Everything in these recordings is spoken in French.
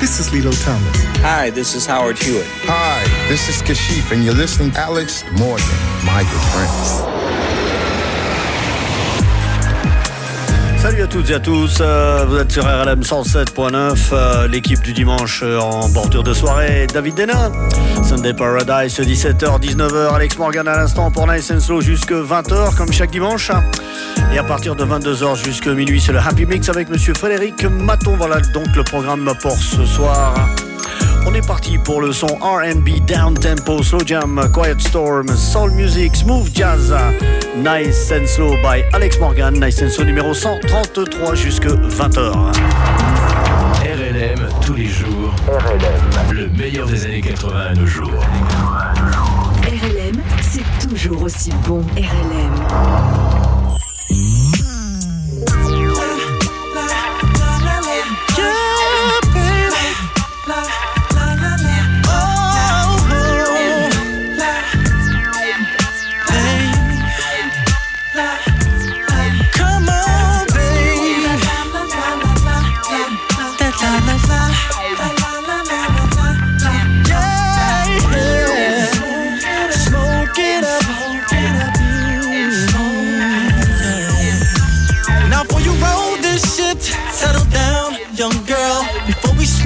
this is Lilo Thomas. Hi, this is Howard Hewitt. Hi, this is Kashif, and you're listening to Alex Morgan, my good friends. Salut à toutes et à tous, euh, vous êtes sur RLM 107.9, euh, l'équipe du dimanche euh, en bordure de soirée, David Dena, Sunday Paradise, 17h, 19h, Alex Morgan à l'instant pour Nice and Slow jusque 20h comme chaque dimanche. Et à partir de 22h jusqu'à minuit, c'est le Happy Mix avec Monsieur Frédéric Maton. Voilà donc le programme pour ce soir. On est parti pour le son RB, down tempo, slow jam, quiet storm, soul music, smooth jazz, nice and slow by Alex Morgan, nice and slow numéro 133 jusque 20h. RLM tous les jours. RLM. Le meilleur des années 80 à nos jours. RLM, c'est toujours aussi bon. RLM.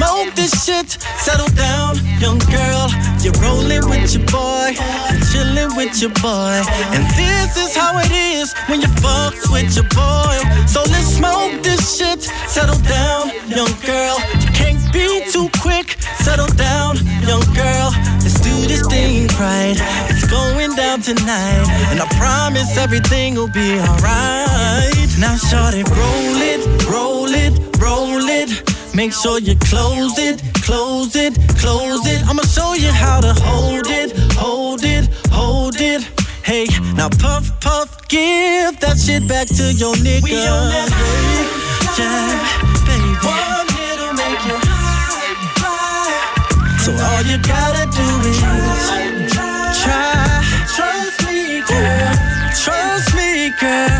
Smoke this shit. Settle down, young girl. You're rolling with your boy, you're chilling with your boy. And this is how it is when you fucks with your boy. So let's smoke this shit. Settle down, young girl. You can't be too quick. Settle down, young girl. Let's do this thing right. It's going down tonight. And I promise everything will be alright. Now, shorty, roll it, roll it, roll it. Make sure you close it, close it, close it. I'ma show you how to hold it, hold it, hold it. Hey, now puff, puff, give that shit back to your nigga. We on that yeah, baby. One hit'll make you high, So all you gotta do is try. Trust me, girl. Trust me, girl.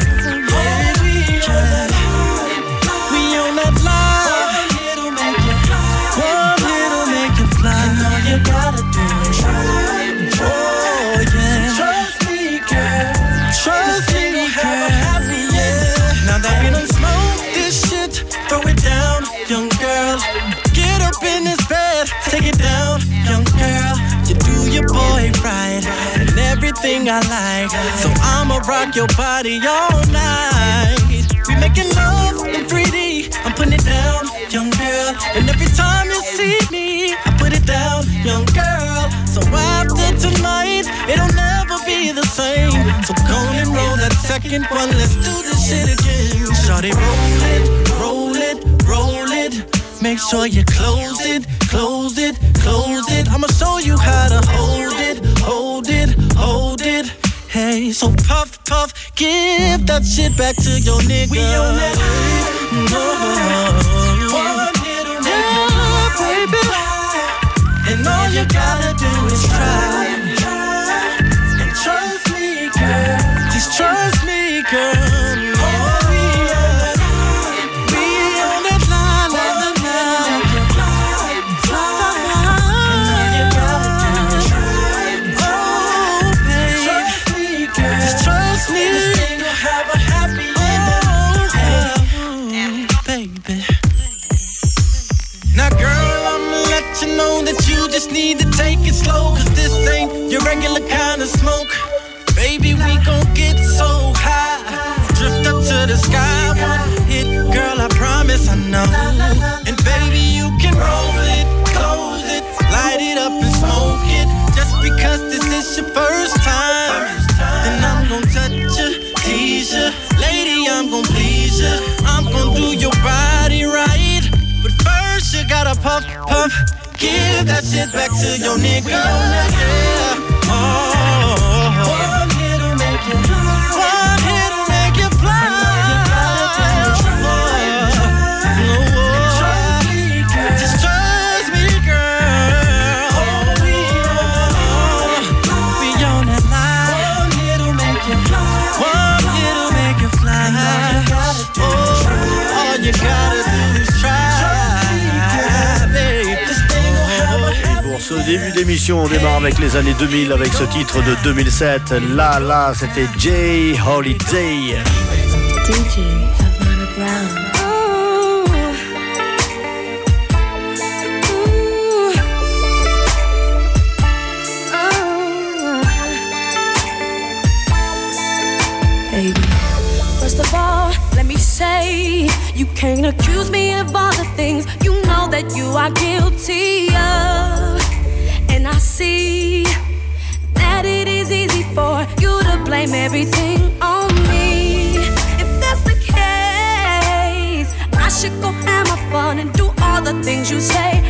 I like. So I'ma rock your body all night. We making love in 3D. I'm putting it down, young girl. And every time you see me, I put it down, young girl. So after tonight, it'll never be the same. So go and roll that second one. Let's do this shit again. Shorty, roll it, roll it, roll it. Make sure you close it, close it, close it. I'ma show you how to hold So puff, puff, give that shit back to your nigga. We on that no. One little yeah, baby. And all you gotta do is try. Puff, pump. Give that shit back to your nigga. We on that, yeah. Oh. d'émission, on démarre avec les années 2000, avec ce titre de 2007. Là, là, c'était Jay Holiday. First of all, let me say you can't accuse me of all the things you know that you are guilty of. see that it is easy for you to blame everything on me. If that's the case, I should go have my fun and do all the things you say.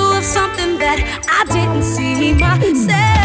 I didn't see myself.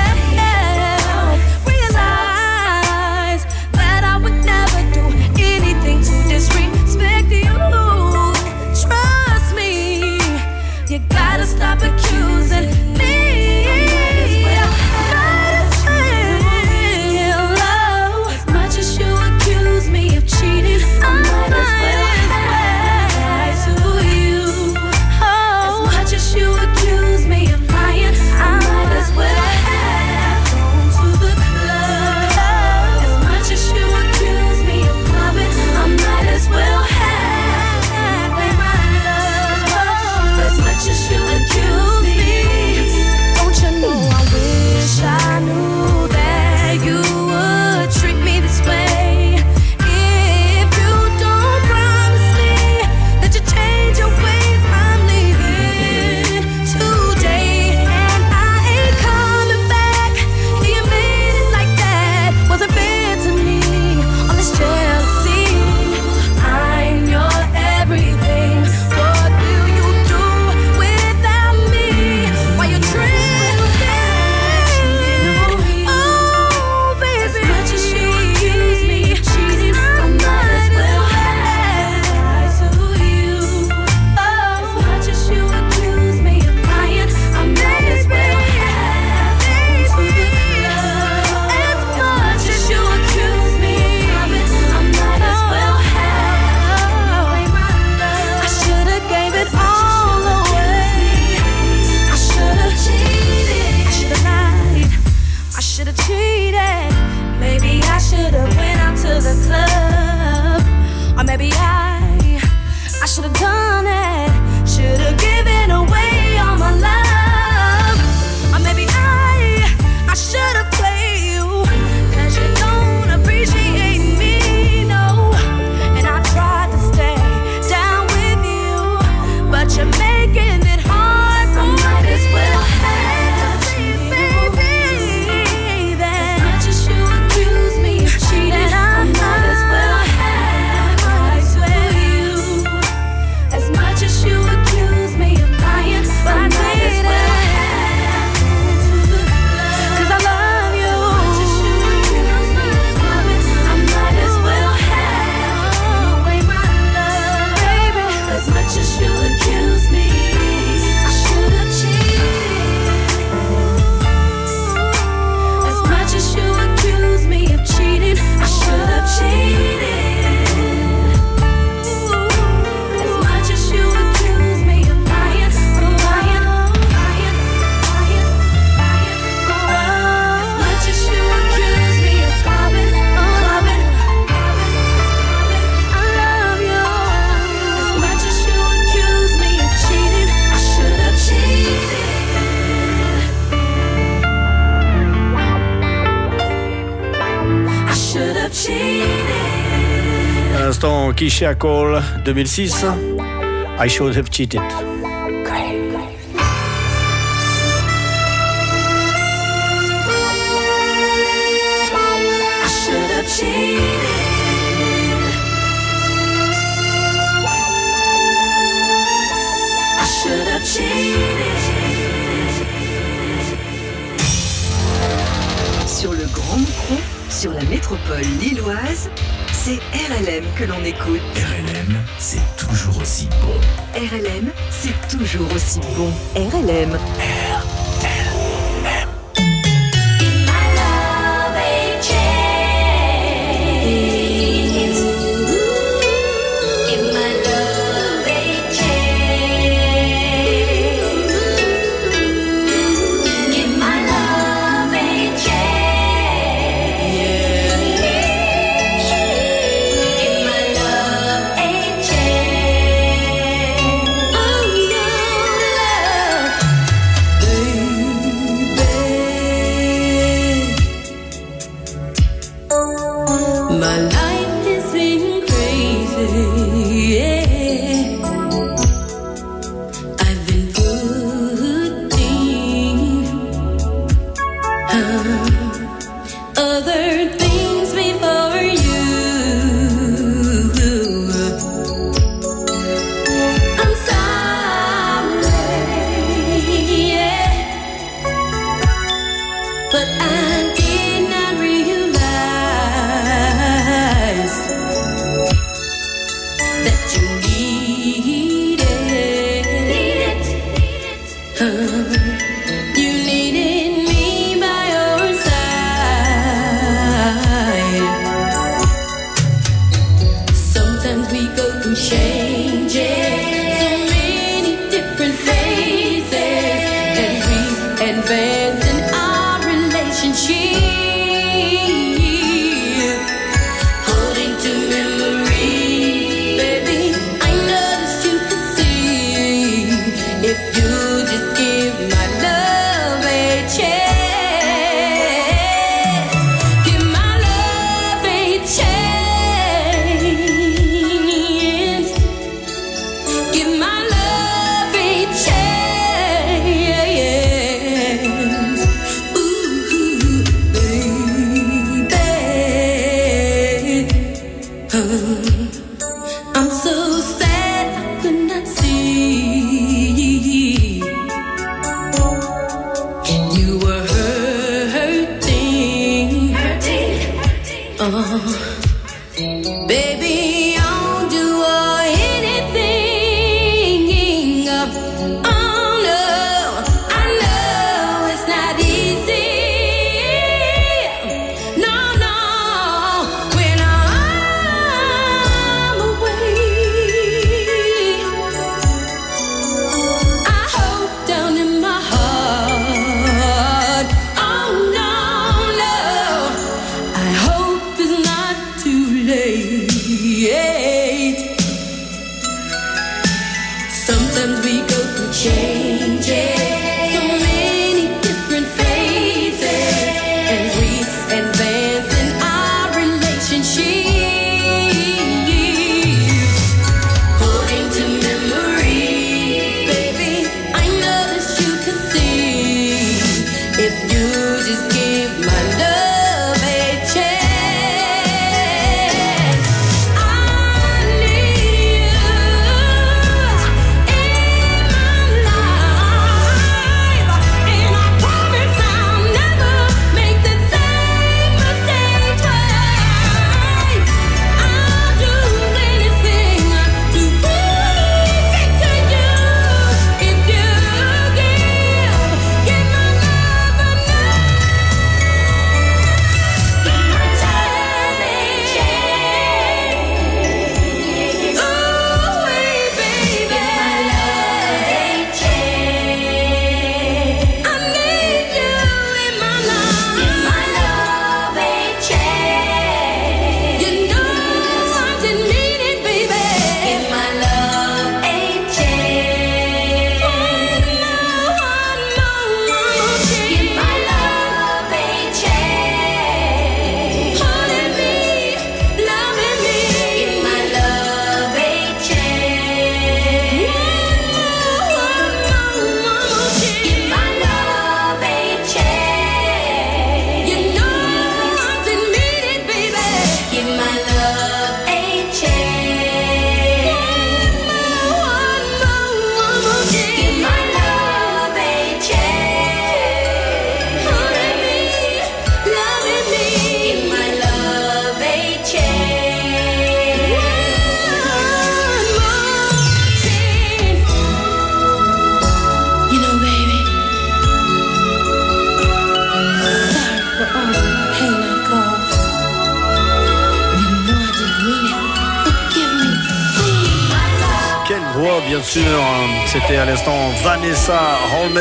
Patricia Cole 2006, I Should Have Cheated. Bon. RLM.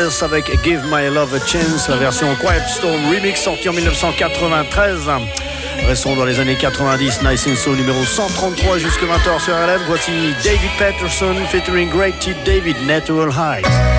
Avec Give My Love a Chance, la version Quiet Storm Remix sortie en 1993. Restons dans les années 90, Nice and Soul numéro 133 jusque 20h sur RLM. Voici David Patterson featuring Great T. David Natural Heights.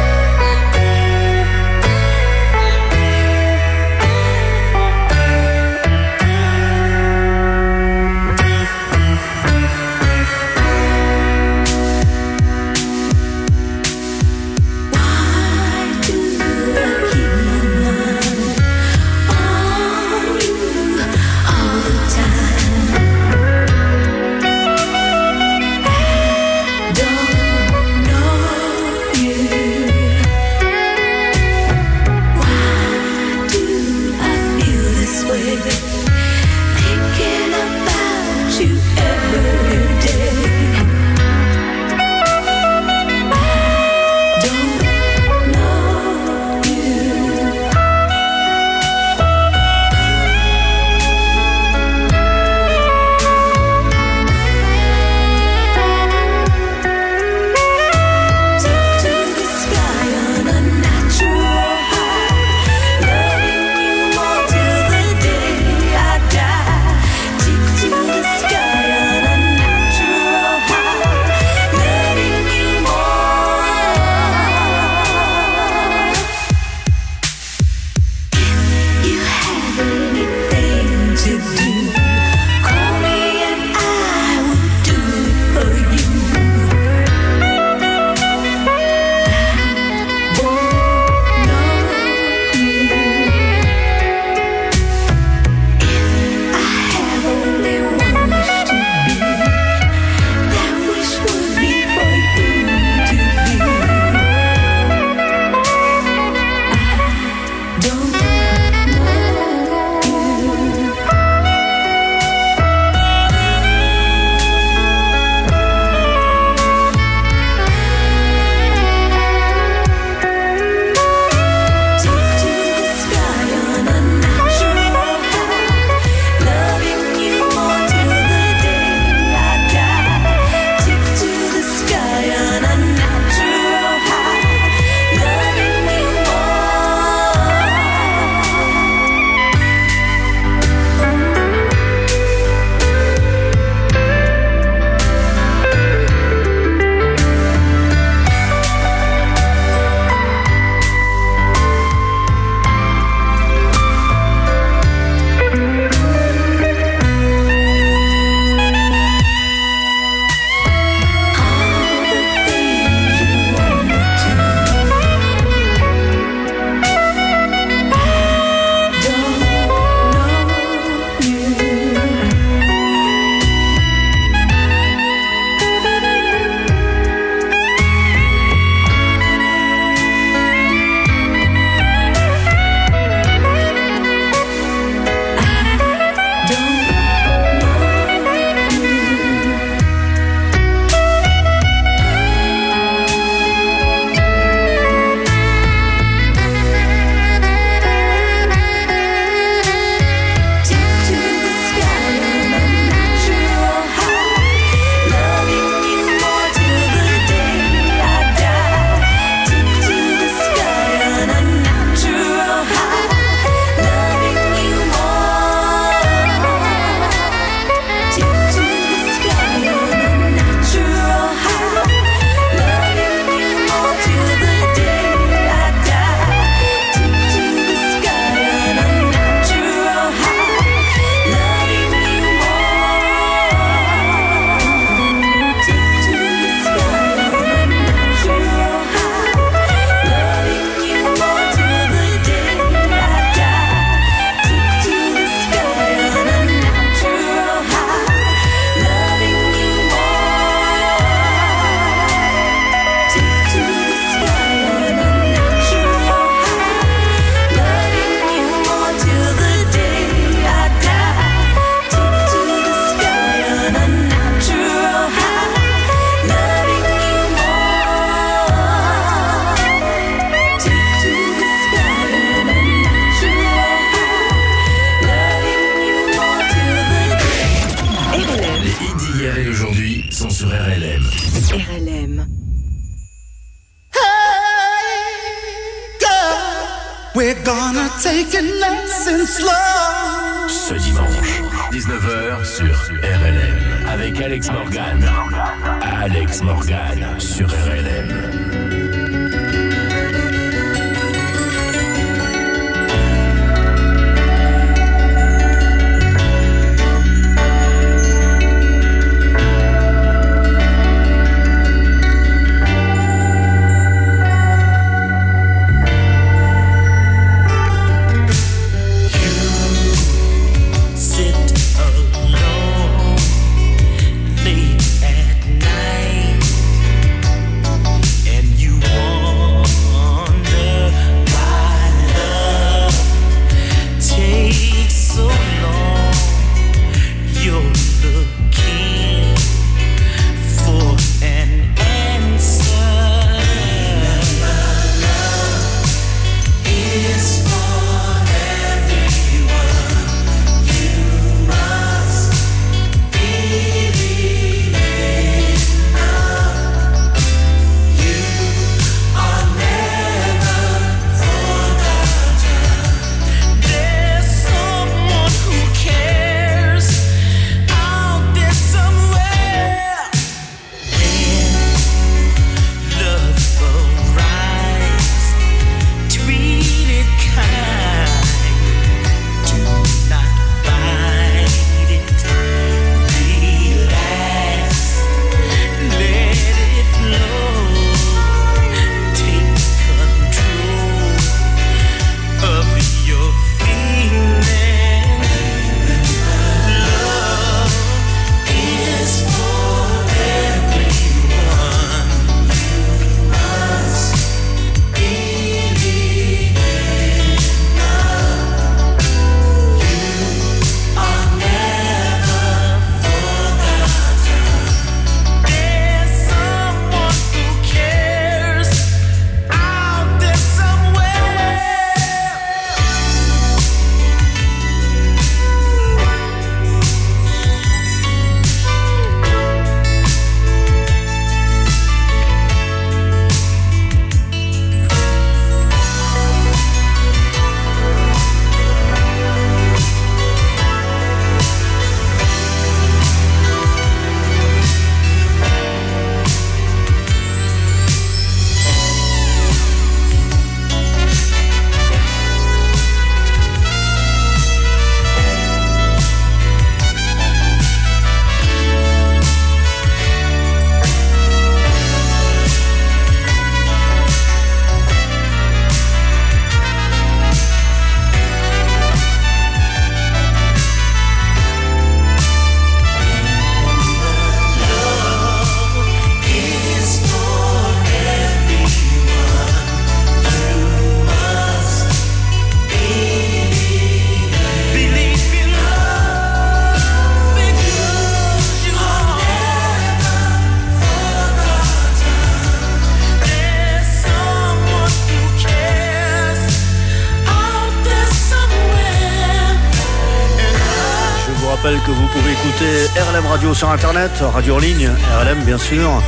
Radio sur internet, radio en ligne, RLM bien sûr,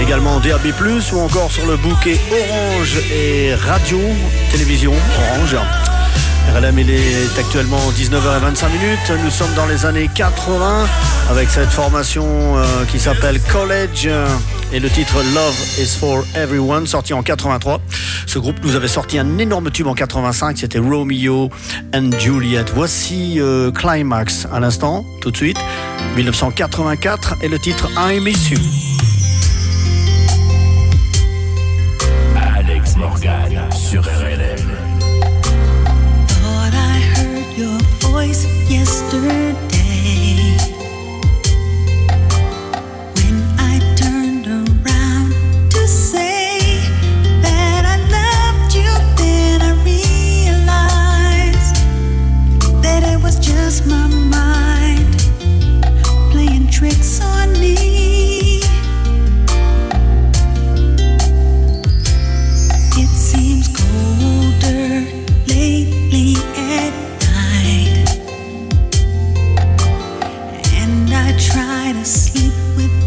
également DAB+, ou encore sur le bouquet Orange et radio, télévision Orange. RLM, il est actuellement 19h25 minutes. Nous sommes dans les années 80 avec cette formation euh, qui s'appelle College euh, et le titre Love is for Everyone, sorti en 83. Ce groupe nous avait sorti un énorme tube en 85, c'était Romeo and Juliet. Voici euh, Climax à l'instant, tout de suite, 1984, et le titre I Miss You. Alex Morgan sur RLM. Thought I heard your voice yesterday and I try to sleep with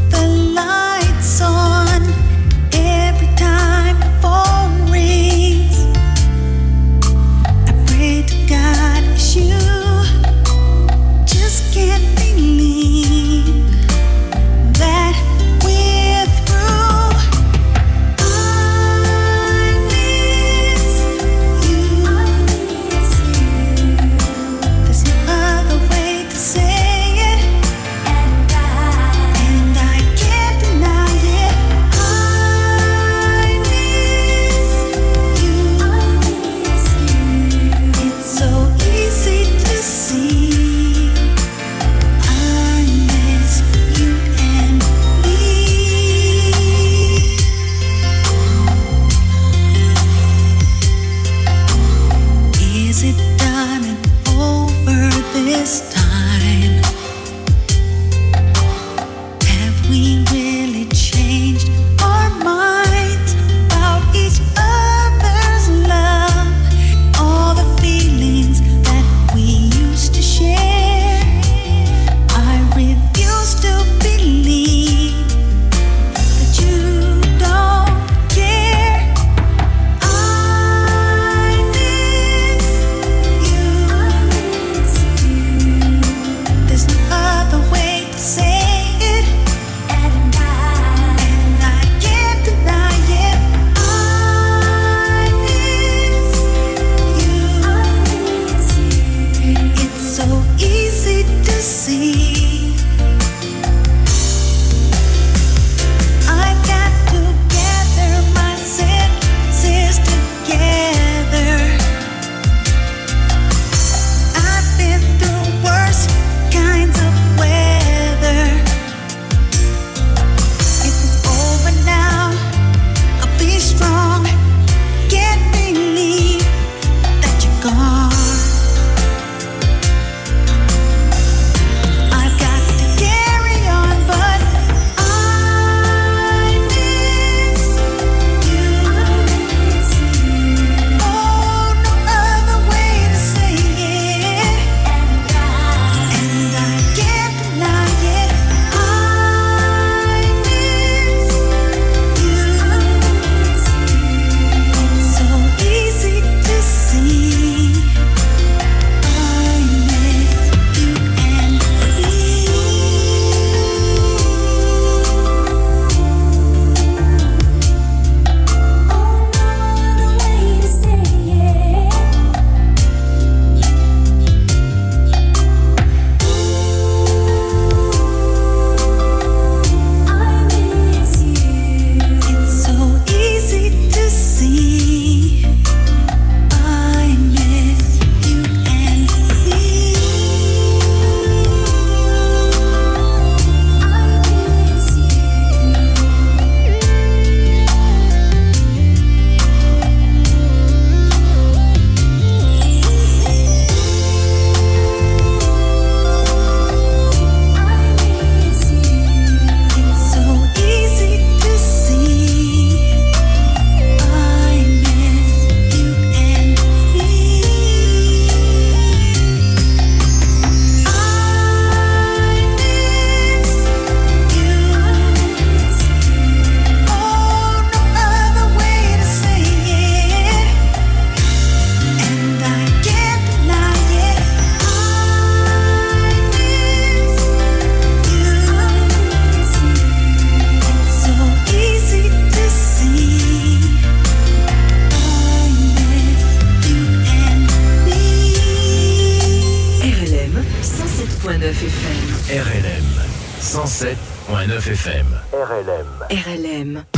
RLM. RLM.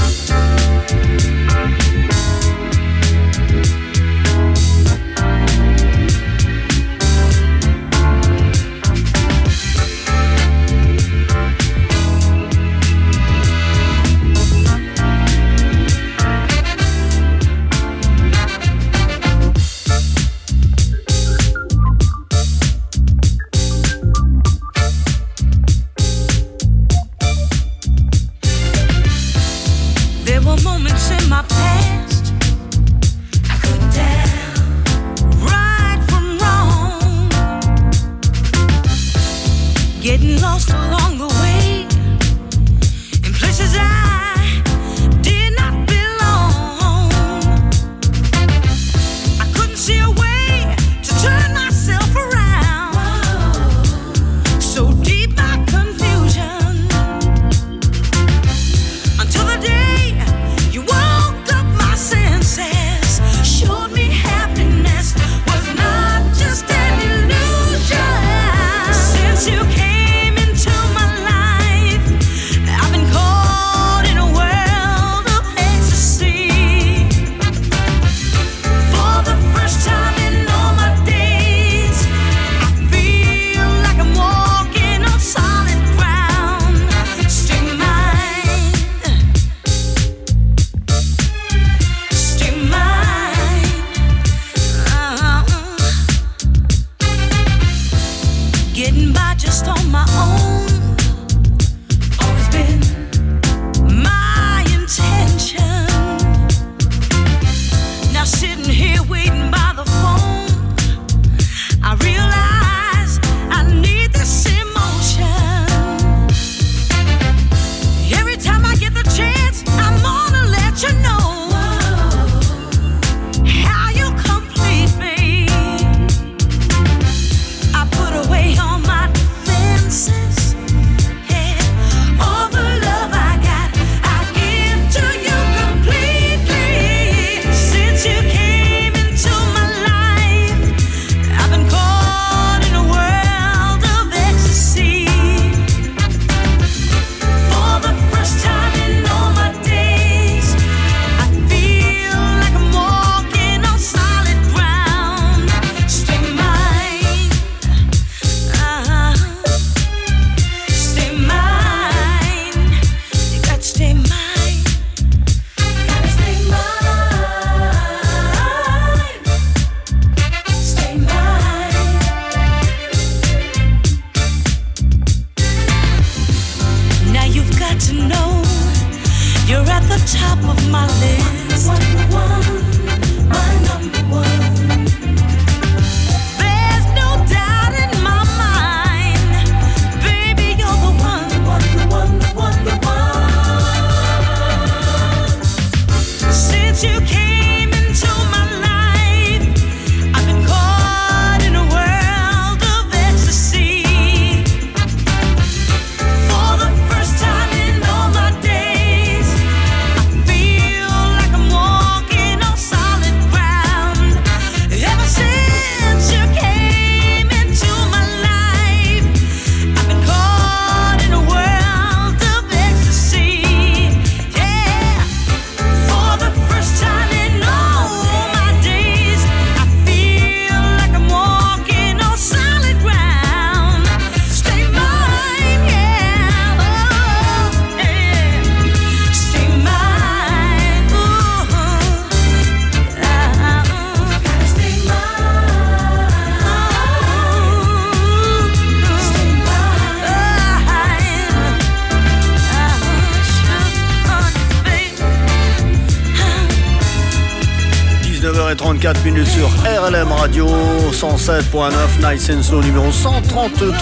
107.9 Nice and numéro 133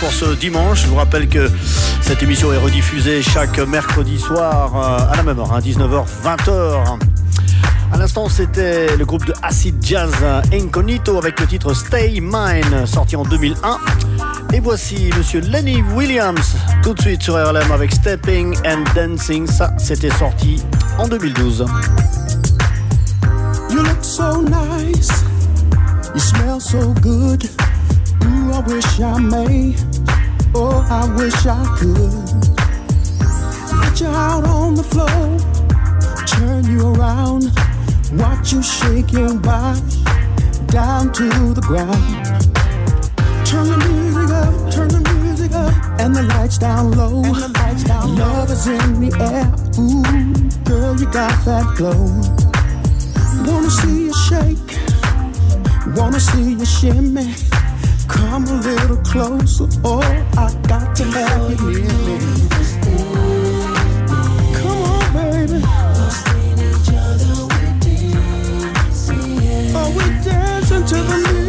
pour ce dimanche. Je vous rappelle que cette émission est rediffusée chaque mercredi soir euh, à la même heure, hein, 19h, 20h. À l'instant, c'était le groupe de acid jazz Incognito avec le titre Stay Mine, sorti en 2001. Et voici monsieur Lenny Williams, tout de suite sur RLM avec Stepping and Dancing. Ça, c'était sorti en 2012. You look so nice. You smell so good. Ooh, I wish I may. Oh, I wish I could. Put you out on the floor, turn you around, watch you shake your body down to the ground. Turn the music up, turn the music up, and the lights down low. And the lights down Love is in the air. Ooh, girl, you got that glow. Wanna see you shake wanna see you shimmy. Come a little closer, oh, I got to have you near me. Come on, baby. Oh, we dancing to the music.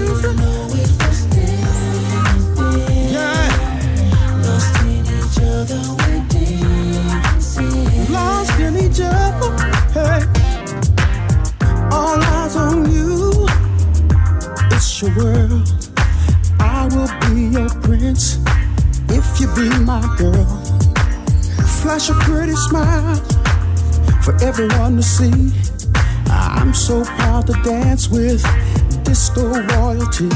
Your world. I will be your prince if you be my girl. Flash a pretty smile for everyone to see. I'm so proud to dance with disco royalty.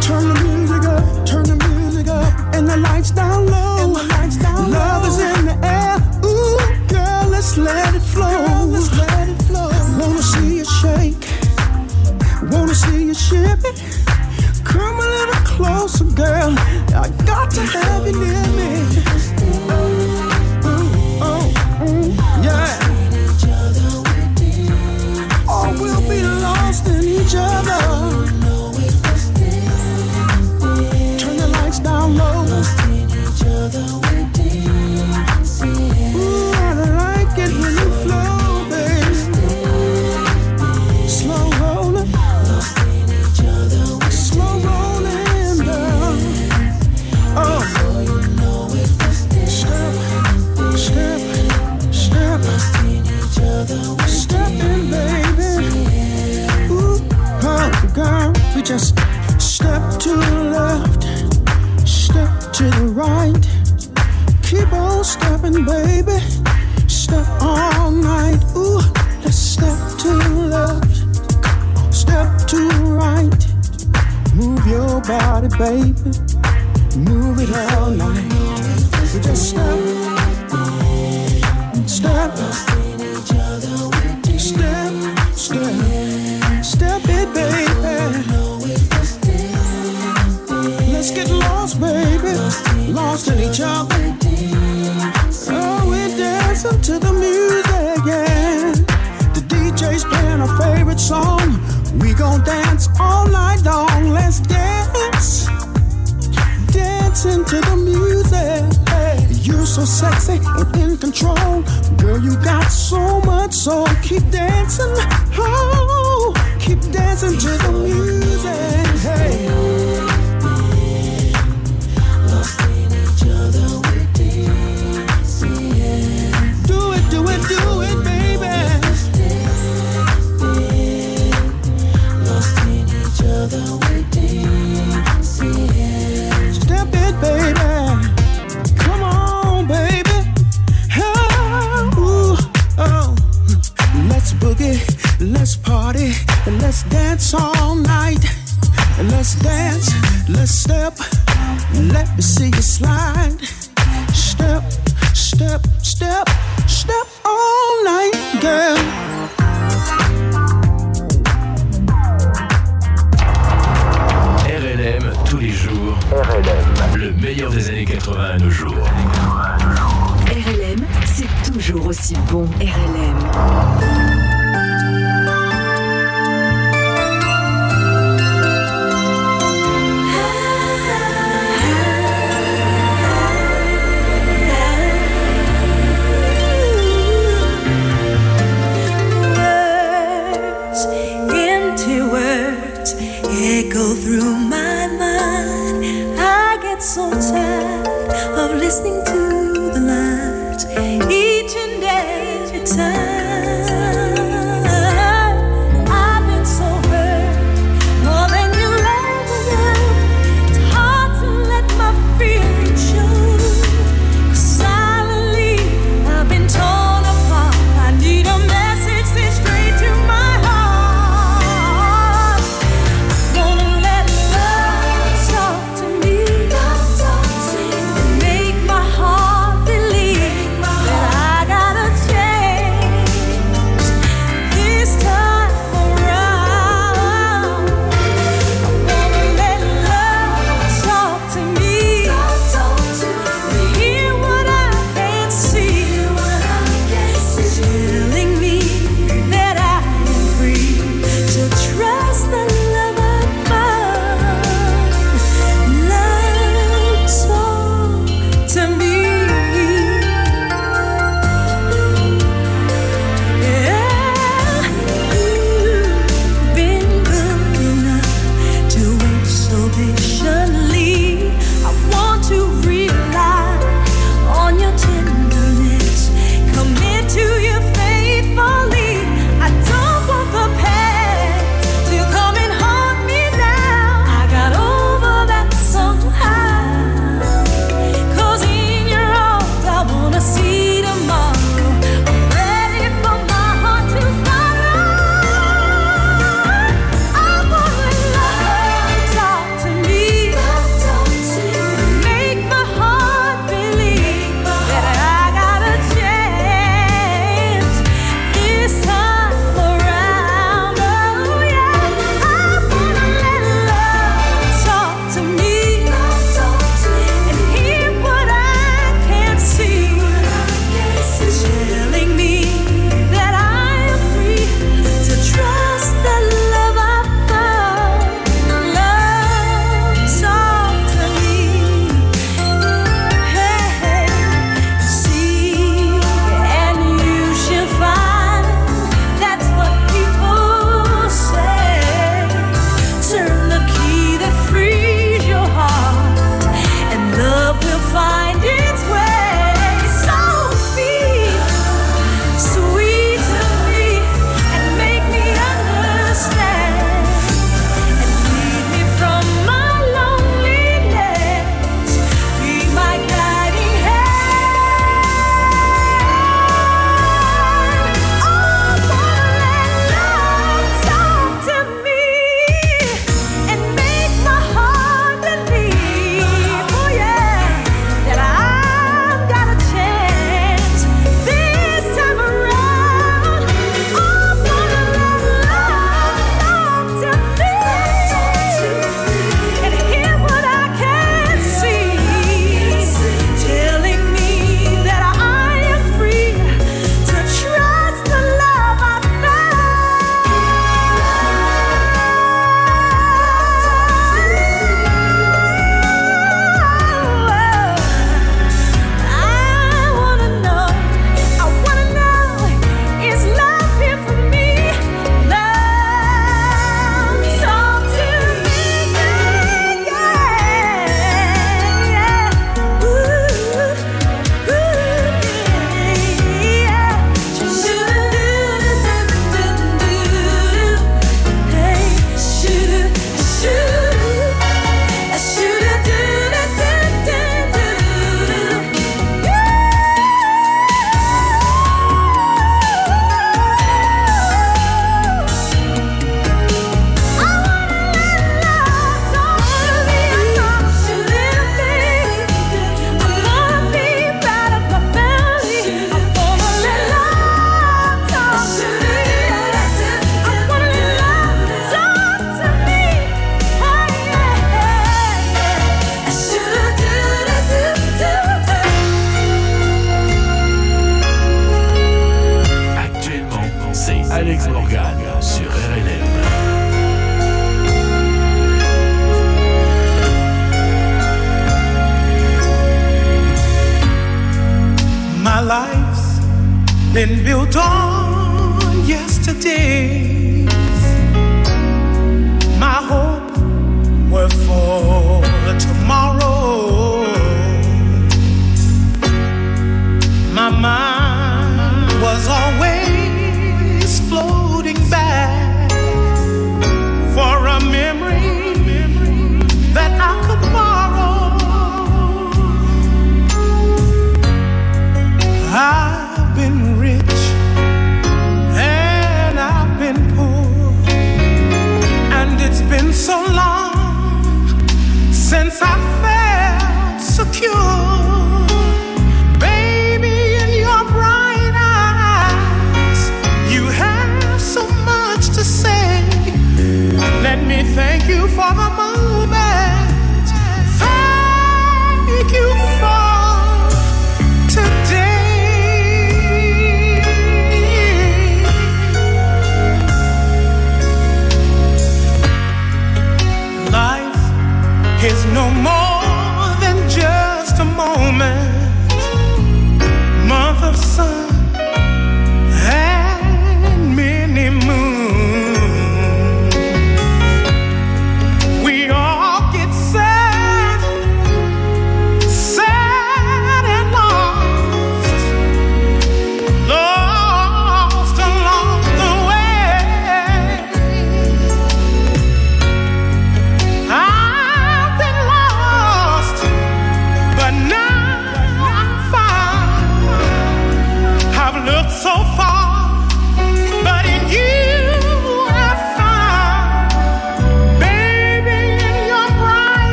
Turn the music up, turn the music up, and the lights down low. And the lights down Love low. is in the air. Ooh, girl, let's let it flow. Girl, let's let it flow. Wanna see you shake, wanna see you shimmy. Come a little closer, girl. I got to have you near me.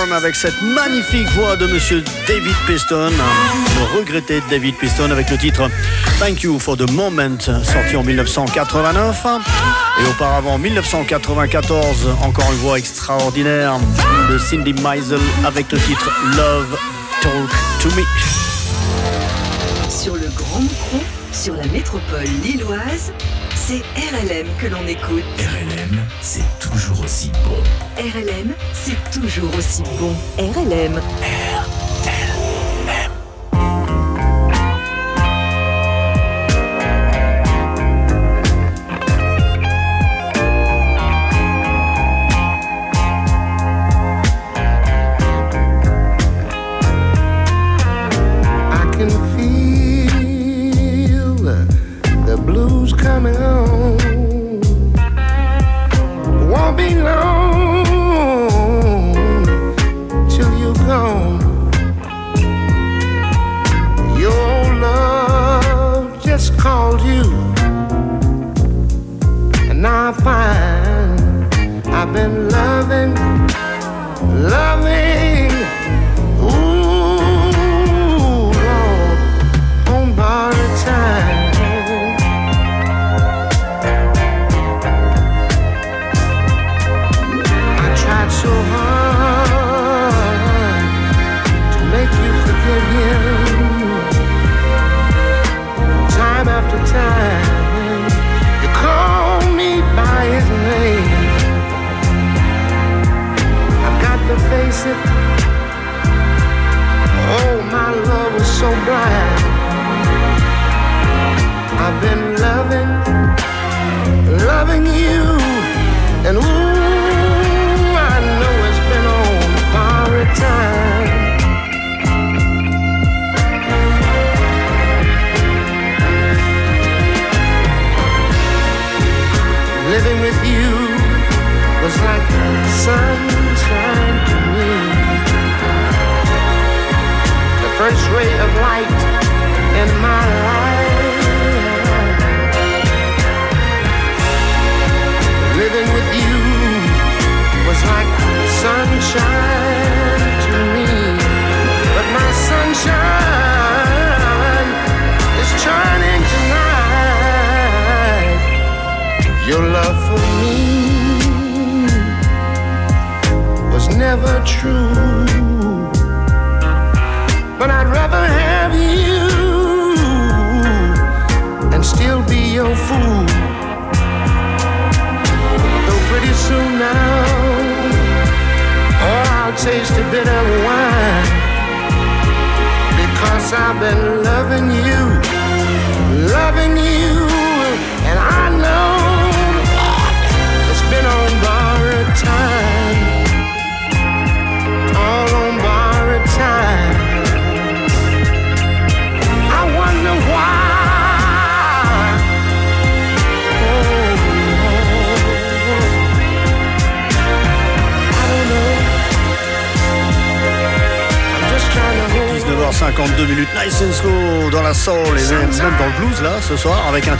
Avec cette magnifique voix de monsieur David Piston, le regretté David Piston avec le titre Thank You for the Moment, sorti en 1989. Et auparavant, 1994, encore une voix extraordinaire de Cindy Meisel avec le titre Love Talk to Me. Sur le Grand Micro, sur la métropole lilloise, c'est RLM que l'on écoute. RLM, c'est toujours aussi bon. RLM, c'est toujours aussi bon. RLM. RLM.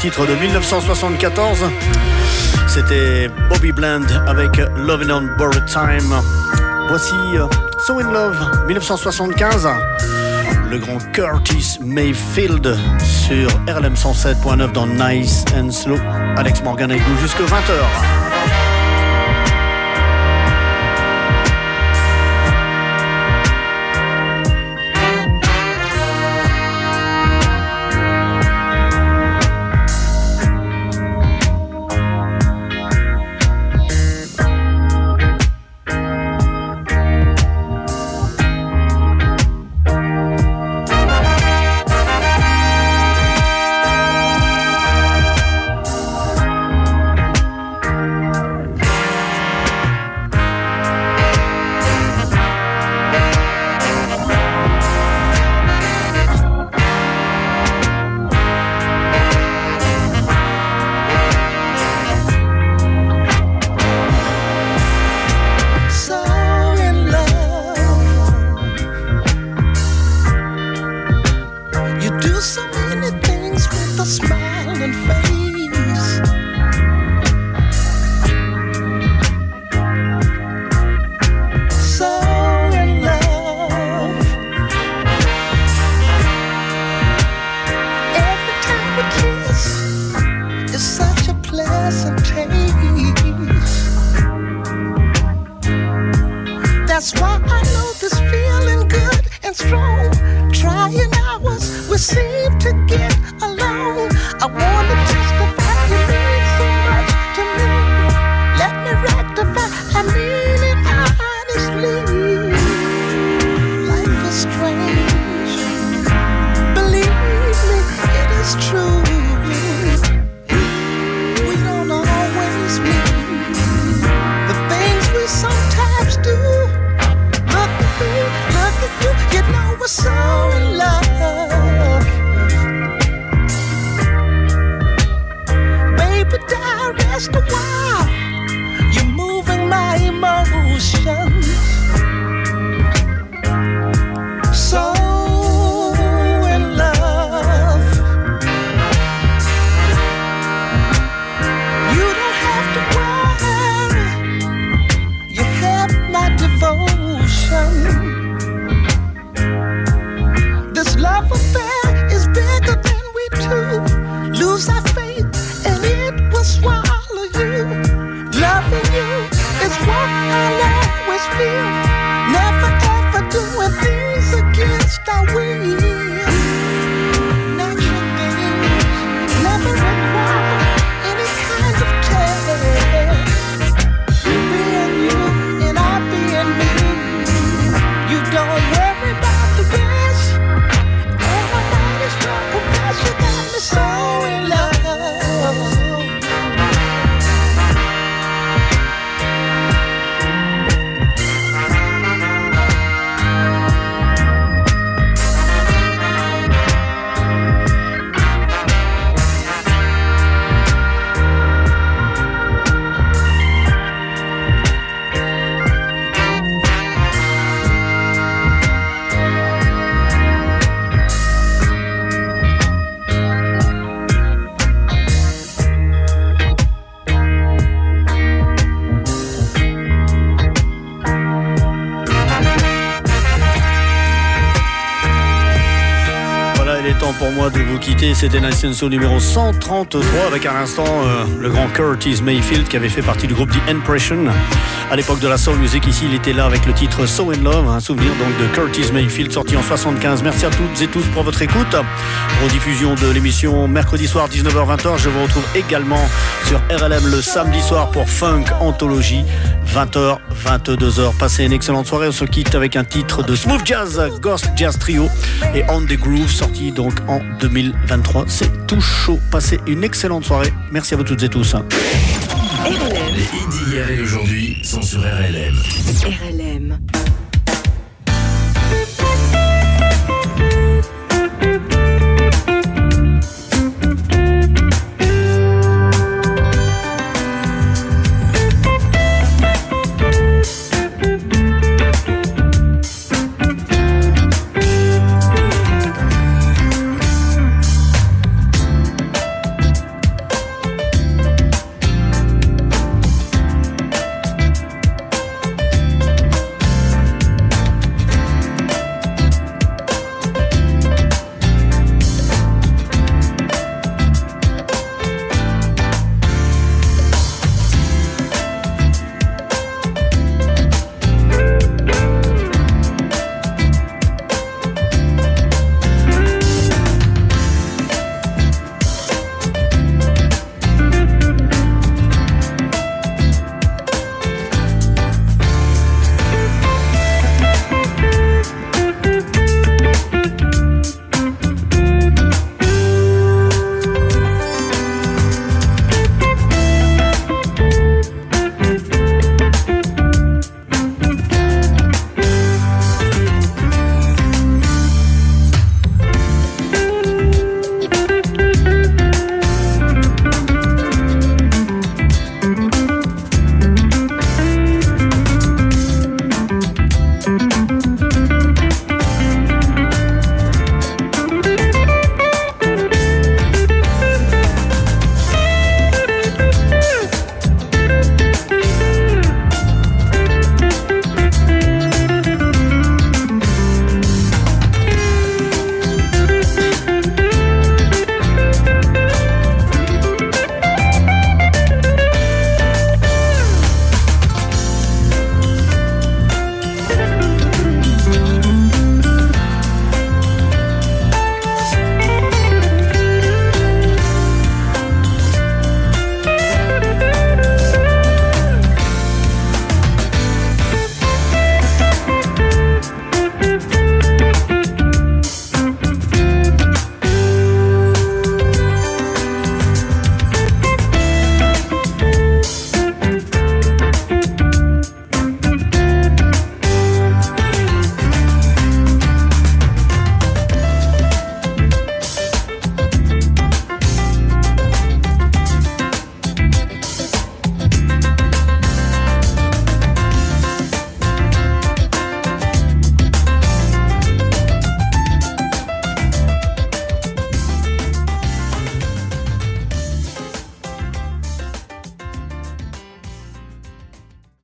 titre de 1974. C'était Bobby Bland avec Loving on Borrowed Time. Voici euh, So in Love 1975. Le grand Curtis Mayfield sur RLM 107.9 dans Nice and Slow. Alex Morgan avec nous jusqu'à 20h. Pour moi de vous quitter. C'était Soul numéro 133 avec à l'instant euh, le grand Curtis Mayfield qui avait fait partie du groupe The Impression. À l'époque de la soul music ici, il était là avec le titre So in Love, un souvenir donc de Curtis Mayfield sorti en 75. Merci à toutes et tous pour votre écoute. Rediffusion de l'émission mercredi soir 19h-20h. Je vous retrouve également sur RLM le samedi soir pour Funk Anthologie 20h 22h. Passez une excellente soirée. On se quitte avec un titre de Smooth Jazz, Ghost Jazz Trio et On the Groove, sorti donc en 2023. C'est tout chaud. Passez une excellente soirée. Merci à vous toutes et tous. Les hits d'hier et d'aujourd'hui sont sur RLM. RLM.